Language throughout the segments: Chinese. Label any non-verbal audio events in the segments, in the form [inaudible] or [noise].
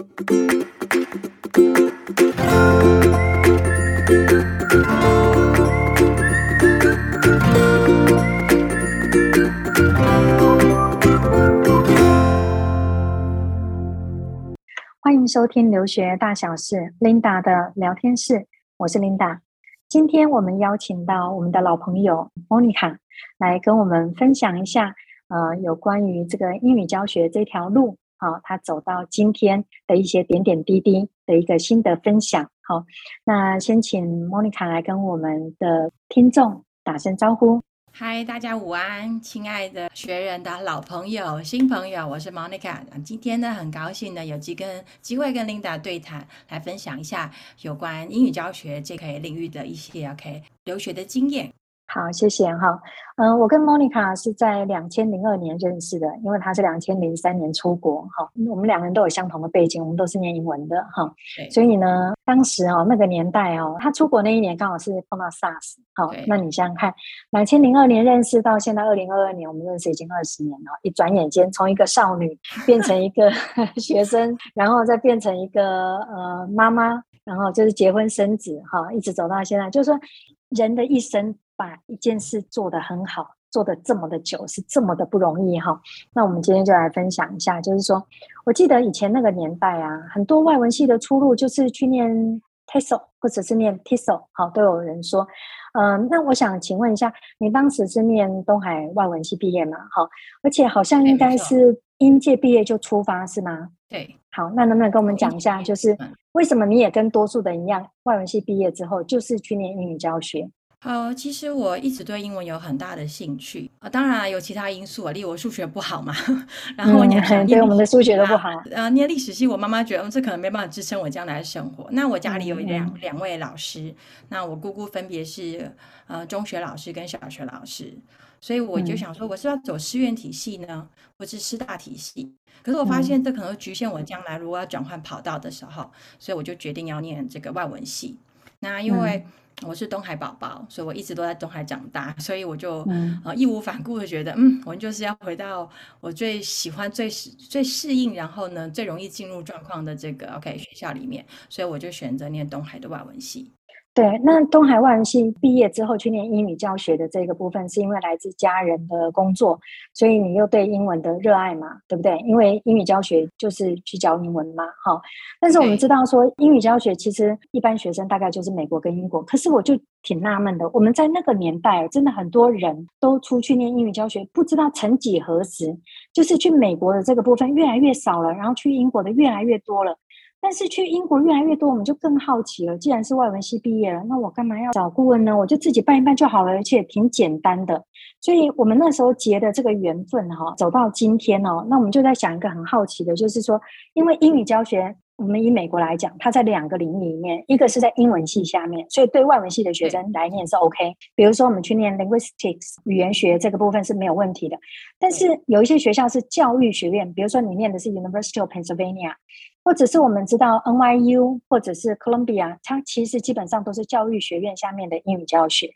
欢迎收听留学大小事，Linda 的聊天室，我是 Linda。今天我们邀请到我们的老朋友 Monica 来跟我们分享一下，呃，有关于这个英语教学这条路，好、他走到今天的一些点点滴滴的一个心得分享。好、那先请 Monica 来跟我们的听众打声招呼。嗨，大家午安，亲爱的学人的老朋友、新朋友，我是 Monica。今天呢，很高兴呢，有机跟机会跟 Linda 对谈，来分享一下有关英语教学这个领域的一些 OK 留学的经验。好，谢谢哈。嗯，我跟 Monica 是在两千零二年认识的，因为她是两千零三年出国哈。我们两个人都有相同的背景，我们都是念英文的哈。对。所以呢，当时哦，那个年代哦，她出国那一年刚好是碰到 SARS。好，那你想想看，两千零二年认识到现在二零二二年，我们认识已经二十年了。一转眼间，从一个少女 [laughs] 变成一个学生，然后再变成一个呃妈妈，然后就是结婚生子哈，一直走到现在，就是说人的一生。把一件事做得很好，做得这么的久，是这么的不容易哈。那我们今天就来分享一下，就是说，我记得以前那个年代啊，很多外文系的出路就是去念 TESOL 或者是念 TESOL，好，都有人说。嗯，那我想请问一下，你当时是念东海外文系毕业吗？好，而且好像应该是应届毕业就出发是吗？对。好，那能不能跟我们讲一下，就是为什么你也跟多数的人一样，外文系毕业之后就是去念英语教学？好，其实我一直对英文有很大的兴趣啊，当然有其他因素啊，例如我数学不好嘛，[laughs] 然后我念，[laughs] 对、嗯、我们的数学都不好。呃，念历史系，我妈妈觉得这可能没办法支撑我将来的生活。那我家里有两、嗯、两位老师，那我姑姑分别是呃中学老师跟小学老师，所以我就想说，我是要走师院体系呢，或是师大体系？可是我发现这可能局限我将来如果要转换跑道的时候，所以我就决定要念这个外文系。那因为、嗯我是东海宝宝，所以我一直都在东海长大，[laughs] 所以我就、嗯、呃义无反顾的觉得，嗯，我就是要回到我最喜欢、最适、最适应，然后呢最容易进入状况的这个 OK 学校里面，所以我就选择念东海的外文系。对，那东海外文系毕业之后去念英语教学的这个部分，是因为来自家人的工作，所以你又对英文的热爱嘛，对不对？因为英语教学就是去教英文嘛，哈。但是我们知道说，英语教学其实一般学生大概就是美国跟英国，可是我就挺纳闷的，我们在那个年代真的很多人都出去念英语教学，不知道曾几何时，就是去美国的这个部分越来越少了，然后去英国的越来越多了。但是去英国越来越多，我们就更好奇了。既然是外文系毕业了，那我干嘛要找顾问呢？我就自己办一办就好了，而且挺简单的。所以我们那时候结的这个缘分哈，走到今天哦，那我们就在想一个很好奇的，就是说，因为英语教学。我们以美国来讲，它在两个领域里面，一个是在英文系下面，所以对外文系的学生来念是 OK。比如说，我们去念 linguistics 语言学这个部分是没有问题的。但是有一些学校是教育学院，比如说你念的是 University of Pennsylvania，或者是我们知道 NYU 或者是 Columbia，它其实基本上都是教育学院下面的英语教学。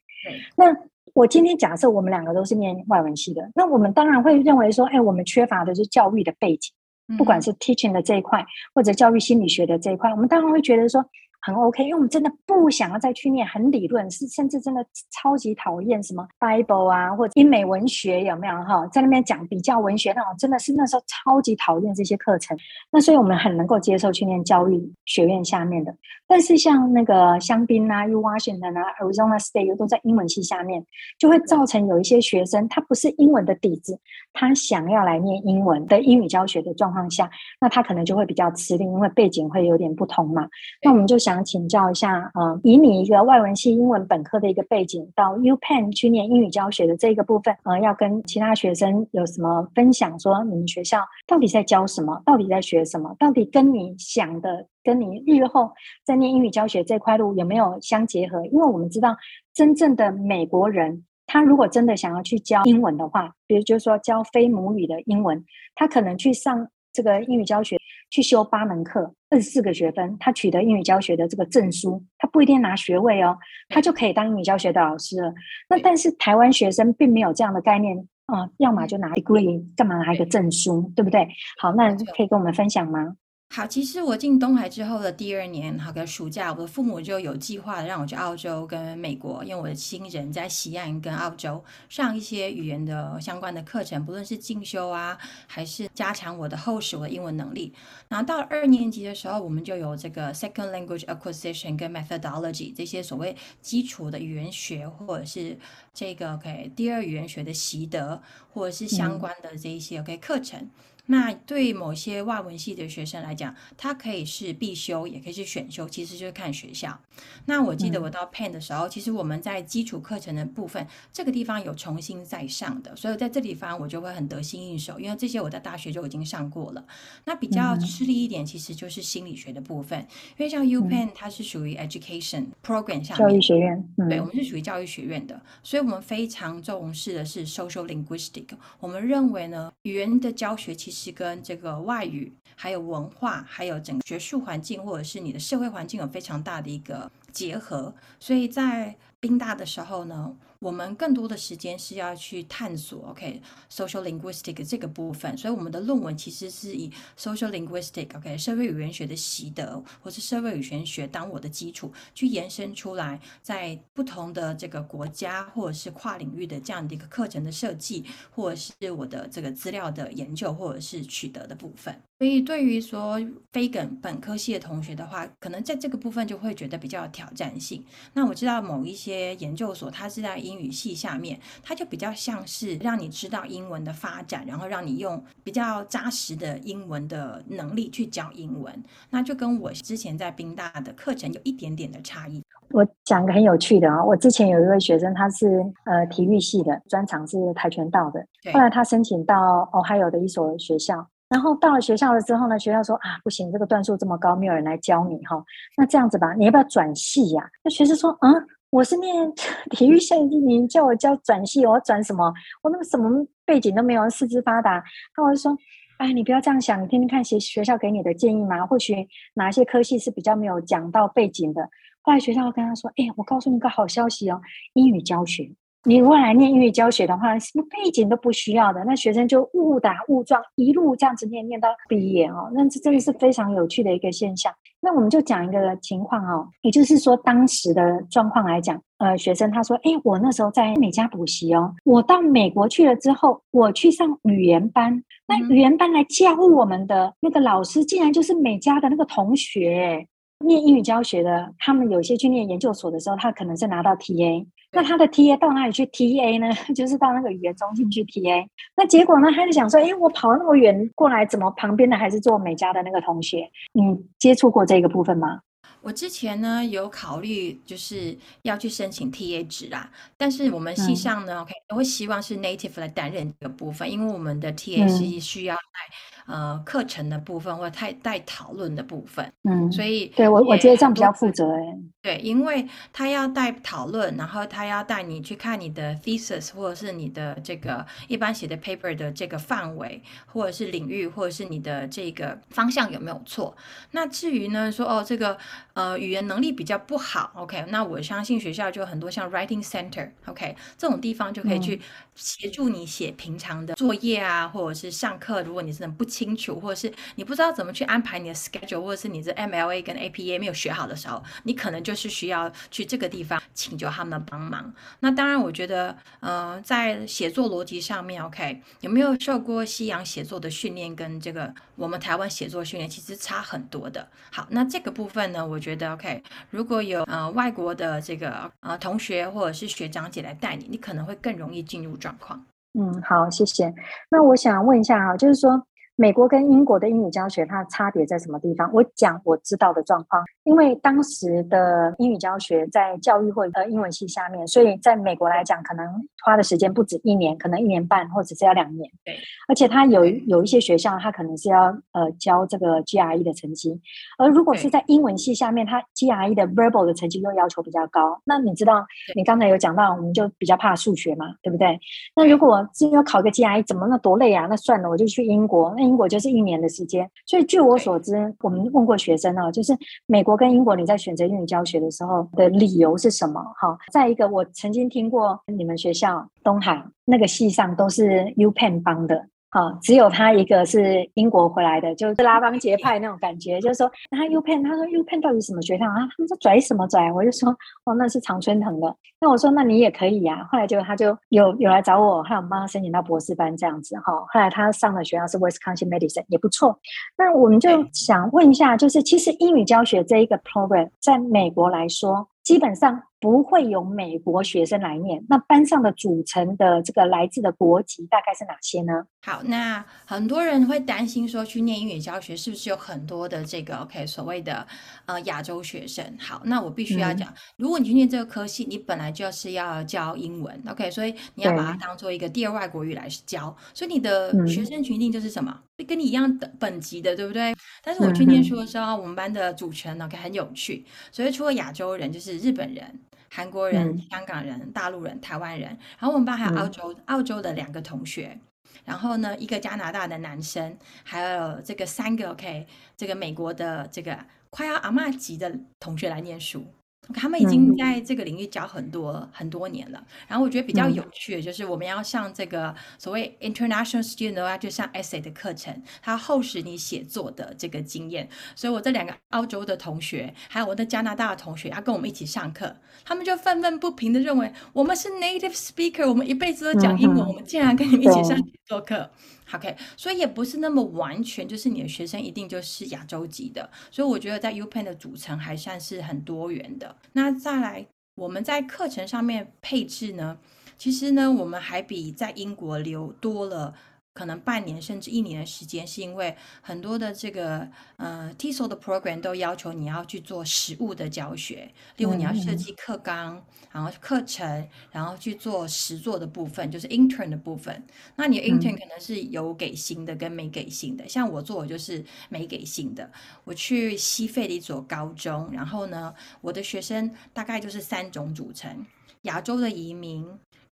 那我今天假设我们两个都是念外文系的，那我们当然会认为说，哎，我们缺乏的是教育的背景。不管是 teaching 的这一块，或者教育心理学的这一块，我们当然会觉得说。很 OK，因为我们真的不想要再去念很理论，是甚至真的超级讨厌什么 Bible 啊，或者英美文学有没有哈，在那边讲比较文学那种，真的是那时候超级讨厌这些课程。那所以我们很能够接受去念教育学院下面的，但是像那个香槟啊、U Washington 啊、Arizona State 都在英文系下面，就会造成有一些学生他不是英文的底子，他想要来念英文的英语教学的状况下，那他可能就会比较吃力，因为背景会有点不同嘛。那我们就想。想请教一下，嗯，以你一个外文系英文本科的一个背景，到 UPenn 去念英语教学的这个部分，呃，要跟其他学生有什么分享？说你们学校到底在教什么？到底在学什么？到底跟你想的，跟你日后在念英语教学这块路有没有相结合？因为我们知道，真正的美国人，他如果真的想要去教英文的话，比如就是说教非母语的英文，他可能去上。这个英语教学去修八门课，二十四个学分，他取得英语教学的这个证书，他不一定拿学位哦，他就可以当英语教学的老师了。那但是台湾学生并没有这样的概念啊，要么就拿 degree，干嘛拿一个证书，对不对？好，那可以跟我们分享吗？好，其实我进东海之后的第二年，好个暑假，我的父母就有计划让我去澳洲跟美国，因为我的亲人在西岸跟澳洲上一些语言的相关的课程，不论是进修啊，还是加强我的厚实我的英文能力。然后到二年级的时候，我们就有这个 second language acquisition 跟 methodology 这些所谓基础的语言学，或者是这个 OK 第二语言学的习得，或者是相关的这一些 OK 课程。那对某些外文系的学生来讲，它可以是必修，也可以是选修，其实就是看学校。那我记得我到 Penn 的时候，嗯、其实我们在基础课程的部分，这个地方有重新再上的，所以在这地方我就会很得心应手，因为这些我在大学就已经上过了。那比较吃力一点，其实就是心理学的部分，嗯、因为像 UPenn 它是属于 Education Program 下面教育学院，嗯、对，我们是属于教育学院的，所以我们非常重视的是 Social Linguistic。我们认为呢，语言的教学其实是跟这个外语、还有文化、还有整个学术环境，或者是你的社会环境有非常大的一个结合，所以在宾大的时候呢，我们更多的时间是要去探索，OK，social linguistic 这个部分，所以我们的论文其实是以 social linguistic，OK，社会语言学的习得，或是社会语言学当我的基础，去延伸出来，在不同的这个国家或者是跨领域的这样的一个课程的设计，或者是我的这个资料的研究，或者是取得的部分。所以对于说非本本科系的同学的话，可能在这个部分就会觉得比较有挑战性。那我知道某一些研究所，它是在英英语系下面，它就比较像是让你知道英文的发展，然后让你用比较扎实的英文的能力去教英文。那就跟我之前在宾大的课程有一点点的差异。我讲个很有趣的啊，我之前有一位学生，他是呃体育系的，专长是跆拳道的，后来他申请到 Ohio 的一所学校。然后到了学校了之后呢，学校说啊，不行，这个段数这么高，没有人来教你哈。那这样子吧，你要不要转系呀？那学生说，嗯，我是念体育系，你叫我教转系，我要转什么？我那个什么背景都没有，四肢发达。那我就说，哎，你不要这样想，你听听看学学校给你的建议嘛，或许哪些科系是比较没有讲到背景的。后来学校跟他说，哎，我告诉你个好消息哦，英语教学。你如果来念英语教学的话，什么背景都不需要的，那学生就误打误撞一路这样子念念到毕业哦，那这真的是非常有趣的一个现象。那我们就讲一个情况哦，也就是说当时的状况来讲，呃，学生他说，哎，我那时候在美加补习哦，我到美国去了之后，我去上语言班，那语言班来教我们的那个老师，竟然就是美加的那个同学，念英语教学的，他们有些去念研究所的时候，他可能是拿到 TA。那他的 TA 到哪里去 TA 呢？[laughs] 就是到那个语言中心去 TA。那结果呢？他就想说：“哎，我跑那么远过来，怎么旁边的还是做美加的那个同学？”你接触过这个部分吗？我之前呢有考虑，就是要去申请 TA 值啦。但是我们系上呢、嗯、，OK，都会希望是 native 来担任这个部分，因为我们的 TA 是需要带呃课程的部分或者带带讨论的部分。嗯，所以对我我觉得这样比较负责诶。对，因为他要带讨论，然后他要带你去看你的 thesis 或者是你的这个一般写的 paper 的这个范围，或者是领域，或者是你的这个方向有没有错？那至于呢，说哦这个。呃，语言能力比较不好，OK，那我相信学校就很多像 Writing Center，OK，这种地方就可以去协助你写平常的作业啊，或者是上课，如果你真的不清楚，或者是你不知道怎么去安排你的 schedule，或者是你的 MLA 跟 APA 没有学好的时候，你可能就是需要去这个地方请求他们帮忙。那当然，我觉得，呃，在写作逻辑上面，OK，有没有受过西洋写作的训练，跟这个我们台湾写作训练其实差很多的。好，那这个部分呢，我。觉得 OK，如果有呃外国的这个呃同学或者是学长姐来带你，你可能会更容易进入状况。嗯，好，谢谢。那我想问一下哈，就是说。美国跟英国的英语教学，它的差别在什么地方？我讲我知道的状况，因为当时的英语教学在教育或呃英文系下面，所以在美国来讲，可能花的时间不止一年，可能一年半或者是要两年。对，而且它有有一些学校，它可能是要呃教这个 GRE 的成绩，而如果是在英文系下面，它 GRE 的 Verbal 的成绩又要求比较高。那你知道，你刚才有讲到，我们就比较怕数学嘛，对不对？那如果只要考个 GRE，怎么那多累啊？那算了，我就去英国。英国就是一年的时间，所以据我所知，我们问过学生哦，就是美国跟英国，你在选择英语教学的时候的理由是什么？哈，再一个，我曾经听过你们学校东海那个系上都是 U Pen 帮的，好，只有他一个是英国回来的，就是拉帮结派那种感觉，就是说，那 UPenn，他说 UPenn 到底什么学校啊？他们说拽什么拽？我就说，哦，那是常春藤的。那我说，那你也可以呀、啊。后来就他就有有来找我，还有帮他申请到博士班这样子哈。后来他上的学校是 Wisconsin Medicine，也不错。那我们就想问一下，就是其实英语教学这一个 program 在美国来说，基本上。不会有美国学生来念，那班上的组成的这个来自的国籍大概是哪些呢？好，那很多人会担心说，去念英语教学是不是有很多的这个 OK 所谓的呃亚洲学生？好，那我必须要讲，嗯、如果你去念这个科系，你本来就是要教英文，OK，所以你要把它当做一个第二外国语来教，所以你的学生群定就是什么？嗯、跟你一样的本级的，对不对？但是我去念书的时候，嗯、我们班的组成 OK 很有趣，所以除了亚洲人，就是日本人。韩国人、香港人、大陆人、台湾人，然后我们班还有澳洲、澳洲的两个同学，然后呢，一个加拿大的男生，还有这个三个 OK，这个美国的这个快要阿妈级的同学来念书。他们已经在这个领域教很多、嗯、很多年了，然后我觉得比较有趣的就是我们要上这个所谓 international student 的话，就上 essay 的课程，它厚实你写作的这个经验。所以我这两个澳洲的同学，还有我的加拿大的同学，要跟我们一起上课，他们就愤愤不平的认为我们是 native speaker，我们一辈子都讲英文，嗯、我们竟然跟你们一起上写作课。OK，所以也不是那么完全，就是你的学生一定就是亚洲籍的，所以我觉得在 UPenn 的组成还算是很多元的。那再来，我们在课程上面配置呢，其实呢，我们还比在英国留多了。可能半年甚至一年的时间，是因为很多的这个呃 TESOL 的 program 都要求你要去做实物的教学，例如你要设计课纲，然后课程，然后去做实作的部分，就是 intern 的部分。那你的 intern 可能是有给薪的跟没给薪的，像我做我就是没给薪的。我去西费的一所高中，然后呢，我的学生大概就是三种组成：亚洲的移民，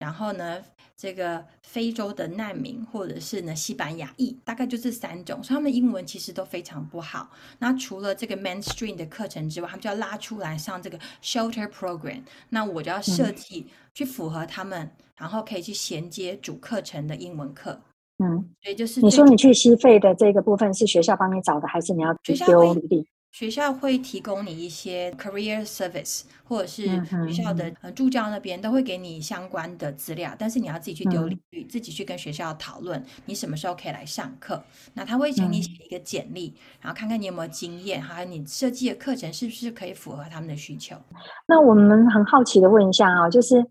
然后呢，这个非洲的难民，或者是呢西班牙裔，大概就这三种，所以他们的英文其实都非常不好。那除了这个 mainstream 的课程之外，他们就要拉出来上这个 shelter program。那我就要设计去符合他们，嗯、然后可以去衔接主课程的英文课。嗯，所以就是你说你去西费的这个部分是学校帮你找的，还是你要去丢履历？学校会提供你一些 career service，或者是学校的呃助教那边都会给你相关的资料，但是你要自己去丢履历，自己去跟学校讨论你什么时候可以来上课。那他会请你写一个简历，然后看看你有没有经验，还有你设计的课程是不是可以符合他们的需求。那我们很好奇的问一下啊，就是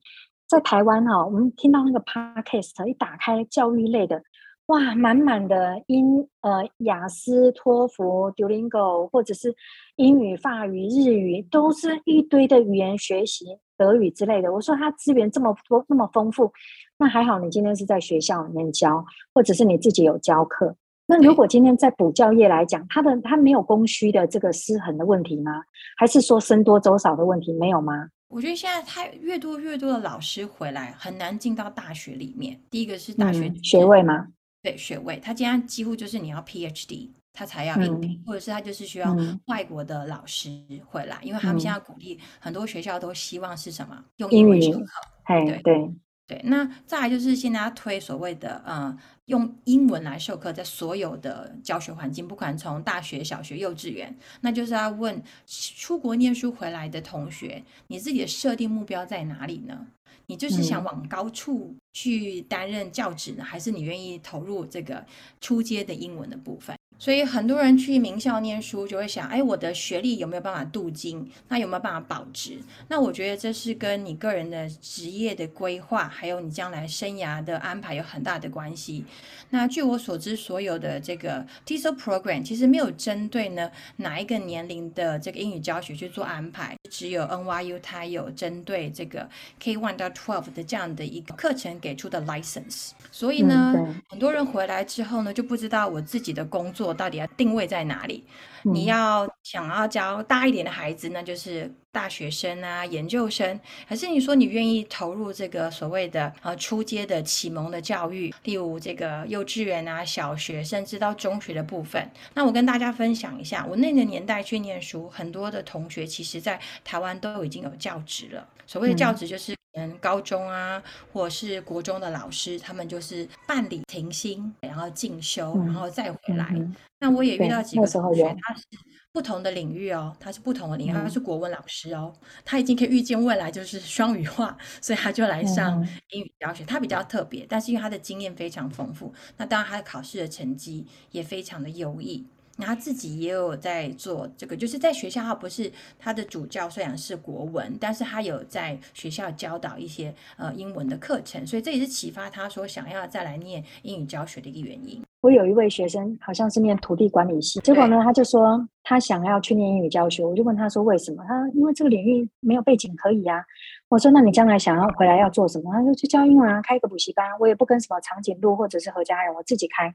在台湾哈，我们听到那个 podcast 一打开教育类的。哇，满满的英呃雅思、托福、Duolingo，或者是英语、法语、日语，都是一堆的语言学习，德语之类的。我说他资源这么多，那么丰富，那还好你今天是在学校里面教，或者是你自己有教课。那如果今天在补教业来讲，他的他没有供需的这个失衡的问题吗？还是说僧多粥少的问题没有吗？我觉得现在他越多越多的老师回来，很难进到大学里面。第一个是大学、嗯、学位吗？对学位，他今天几乎就是你要 PhD，他才要应聘，嗯、或者是他就是需要外国的老师回来，嗯、因为他们现在鼓励很多学校都希望是什么用英文授课。对对对，对。那再来就是现在要推所谓的呃用英文来授课，在所有的教学环境，不管从大学、小学、幼稚园，那就是要问出国念书回来的同学，你自己的设定目标在哪里呢？你就是想往高处去担任教职呢，还是你愿意投入这个初阶的英文的部分？所以很多人去名校念书，就会想：哎，我的学历有没有办法镀金？那有没有办法保值？那我觉得这是跟你个人的职业的规划，还有你将来生涯的安排有很大的关系。那据我所知，所有的这个 TESOL program 其实没有针对呢哪一个年龄的这个英语教学去做安排，只有 NYU 它有针对这个 K one 到 twelve 的这样的一个课程给出的 license。所以呢，嗯、很多人回来之后呢，就不知道我自己的工作。我到底要定位在哪里？你要想要教大一点的孩子，那就是大学生啊、研究生，还是你说你愿意投入这个所谓的呃初阶的启蒙的教育，例如这个幼稚园啊、小学，甚至到中学的部分？那我跟大家分享一下，我那个年代去念书，很多的同学其实在台湾都已经有教职了。所谓的教职就是嗯，高中啊，或者是国中的老师，他们就是办理停薪，然后进修，然后再回来。那我也遇到几个同学，他是不同的领域哦，他是不同的领域，嗯、他是国文老师哦，他已经可以预见未来就是双语化，所以他就来上英语教学。嗯、他比较特别，但是因为他的经验非常丰富，那当然他的考试的成绩也非常的优异。那他自己也有在做这个，就是在学校，他不是他的主教，虽然是国文，但是他有在学校教导一些呃英文的课程，所以这也是启发他说想要再来念英语教学的一个原因。我有一位学生，好像是念土地管理系，结果呢，他就说他想要去念英语教学，我就问他说为什么？他说因为这个领域没有背景可以啊。我说那你将来想要回来要做什么？他说去教英文啊，开一个补习班，我也不跟什么长颈鹿或者是何家人，我自己开。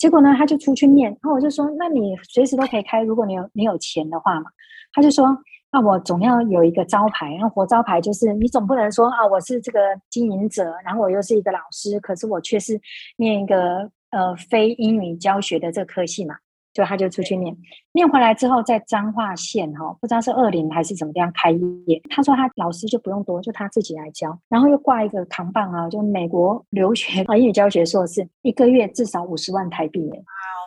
结果呢，他就出去念，然后我就说，那你随时都可以开，如果你有你有钱的话嘛。他就说，那我总要有一个招牌，然后活招牌就是你总不能说啊，我是这个经营者，然后我又是一个老师，可是我却是念一个呃非英语教学的这科系嘛。就他就出去念，念回来之后在彰化县哈，不知道是二零还是怎么样开业。他说他老师就不用多，就他自己来教，然后又挂一个扛棒啊，就美国留学啊英语教学硕士，一个月至少五十万台币耶。哇，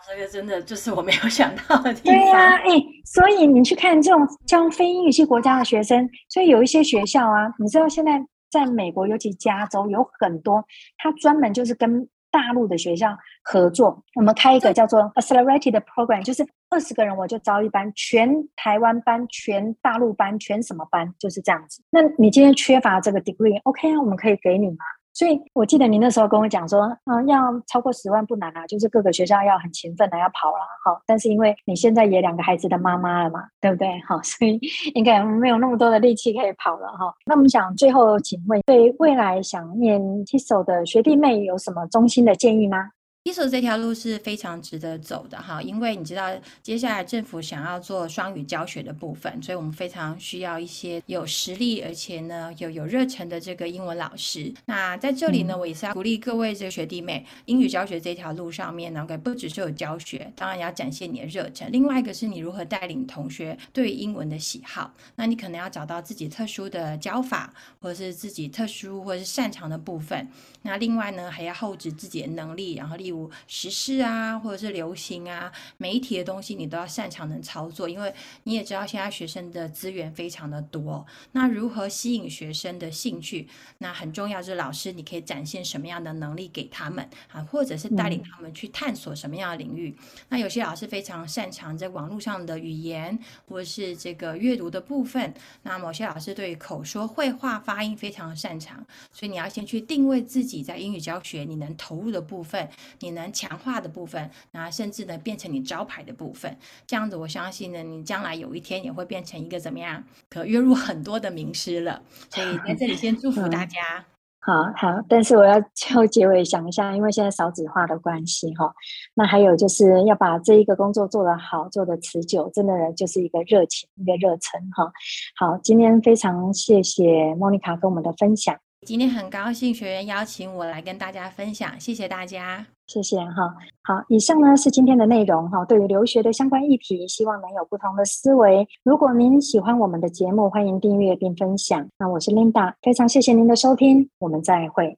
这个真的就是我没有想到的地方。对呀、啊，哎，所以你去看这种教非英语系国家的学生，所以有一些学校啊，你知道现在在美国，尤其加州有很多，他专门就是跟。大陆的学校合作，我们开一个叫做 Accelerated Program，就是二十个人我就招一班，全台湾班、全大陆班、全什么班，就是这样子。那你今天缺乏这个 degree，OK 啊，我们可以给你吗？所以我记得你那时候跟我讲说，嗯、要超过十万不难啊，就是各个学校要很勤奋的要跑了，好，但是因为你现在也两个孩子的妈妈了嘛，对不对？好，[laughs] 所以应该没有那么多的力气可以跑了哈。那我们想最后请问，对未来想念 TISO 的学弟妹有什么衷心的建议吗？TESOL 这条路是非常值得走的哈，因为你知道接下来政府想要做双语教学的部分，所以我们非常需要一些有实力而且呢有有热忱的这个英文老师。那在这里呢，我也是要鼓励各位这个学弟妹，英语教学这条路上面呢，不只是有教学，当然也要展现你的热忱。另外一个是你如何带领同学对英文的喜好，那你可能要找到自己特殊的教法，或者是自己特殊或者是擅长的部分。那另外呢，还要厚植自己的能力，然后例如时事啊，或者是流行啊，媒体的东西你都要擅长能操作，因为你也知道现在学生的资源非常的多。那如何吸引学生的兴趣？那很重要，就是老师你可以展现什么样的能力给他们啊，或者是带领他们去探索什么样的领域。嗯、那有些老师非常擅长在网络上的语言，或者是这个阅读的部分。那某些老师对于口说、绘画、发音非常擅长，所以你要先去定位自己。在英语教学，你能投入的部分，你能强化的部分，那甚至呢变成你招牌的部分，这样子我相信呢，你将来有一天也会变成一个怎么样，可月入很多的名师了。所以在这里先祝福大家。嗯、好好，但是我要最后结尾想一下，因为现在少子化的关系哈，那还有就是要把这一个工作做得好，做得持久，真的就是一个热情，一个热忱哈。好，今天非常谢谢莫妮卡跟我们的分享。今天很高兴学员邀请我来跟大家分享，谢谢大家，谢谢哈。好，以上呢是今天的内容哈。对于留学的相关议题，希望能有不同的思维。如果您喜欢我们的节目，欢迎订阅并分享。那我是 Linda，非常谢谢您的收听，我们再会。